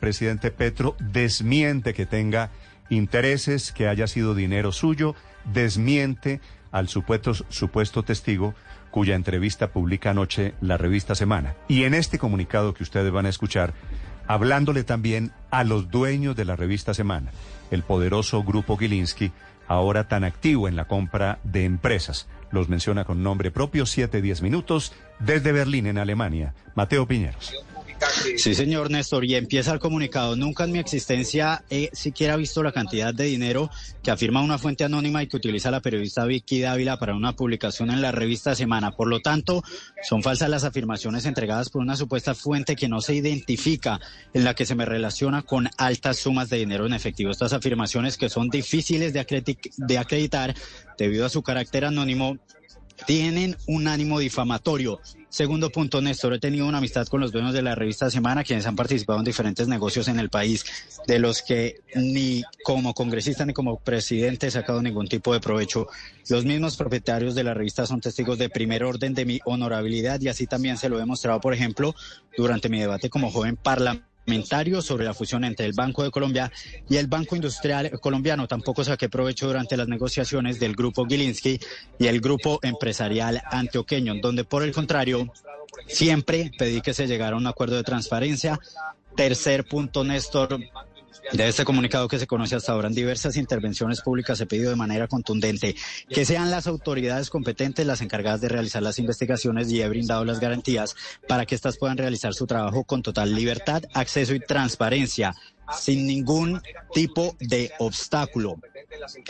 presidente Petro desmiente que tenga intereses, que haya sido dinero suyo, desmiente al supuesto, supuesto testigo cuya entrevista publica anoche la revista Semana. Y en este comunicado que ustedes van a escuchar, hablándole también a los dueños de la revista Semana, el poderoso grupo Gilinski, ahora tan activo en la compra de empresas. Los menciona con nombre propio, 7-10 minutos, desde Berlín, en Alemania. Mateo Piñeros. Sí, señor Néstor, y empieza el comunicado. Nunca en mi existencia he siquiera visto la cantidad de dinero que afirma una fuente anónima y que utiliza la periodista Vicky Dávila para una publicación en la revista Semana. Por lo tanto, son falsas las afirmaciones entregadas por una supuesta fuente que no se identifica, en la que se me relaciona con altas sumas de dinero en efectivo. Estas afirmaciones que son difíciles de, acreditar debido a su carácter anónimo tienen un ánimo difamatorio. Segundo punto, Néstor, he tenido una amistad con los dueños de la revista Semana, quienes han participado en diferentes negocios en el país, de los que ni como congresista ni como presidente he sacado ningún tipo de provecho. Los mismos propietarios de la revista son testigos de primer orden de mi honorabilidad y así también se lo he demostrado, por ejemplo, durante mi debate como joven parlamentario sobre la fusión entre el Banco de Colombia y el Banco Industrial Colombiano. Tampoco saqué provecho durante las negociaciones del Grupo Gilinski y el Grupo Empresarial Antioqueño, donde por el contrario siempre pedí que se llegara a un acuerdo de transparencia. Tercer punto, Néstor, de este comunicado que se conoce hasta ahora en diversas intervenciones públicas he pedido de manera contundente que sean las autoridades competentes las encargadas de realizar las investigaciones y he brindado las garantías para que éstas puedan realizar su trabajo con total libertad, acceso y transparencia sin ningún tipo de obstáculo.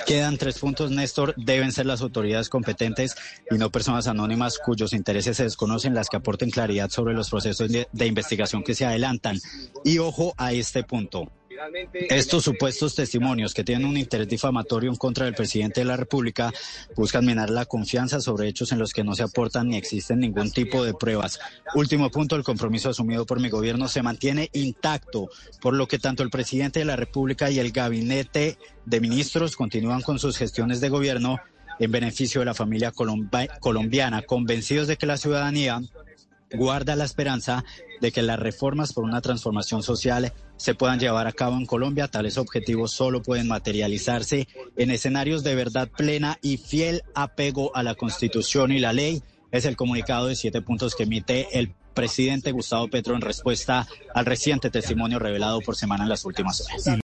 Quedan tres puntos, Néstor. Deben ser las autoridades competentes y no personas anónimas cuyos intereses se desconocen las que aporten claridad sobre los procesos de investigación que se adelantan. Y ojo a este punto. Estos supuestos testimonios que tienen un interés difamatorio en contra del presidente de la República buscan minar la confianza sobre hechos en los que no se aportan ni existen ningún tipo de pruebas. Último punto, el compromiso asumido por mi gobierno se mantiene intacto, por lo que tanto el presidente de la República y el gabinete de ministros continúan con sus gestiones de gobierno en beneficio de la familia colombiana, convencidos de que la ciudadanía guarda la esperanza de que las reformas por una transformación social se puedan llevar a cabo en Colombia. Tales objetivos solo pueden materializarse en escenarios de verdad plena y fiel apego a la Constitución y la ley. Es el comunicado de siete puntos que emite el presidente Gustavo Petro en respuesta al reciente testimonio revelado por semana en las últimas horas.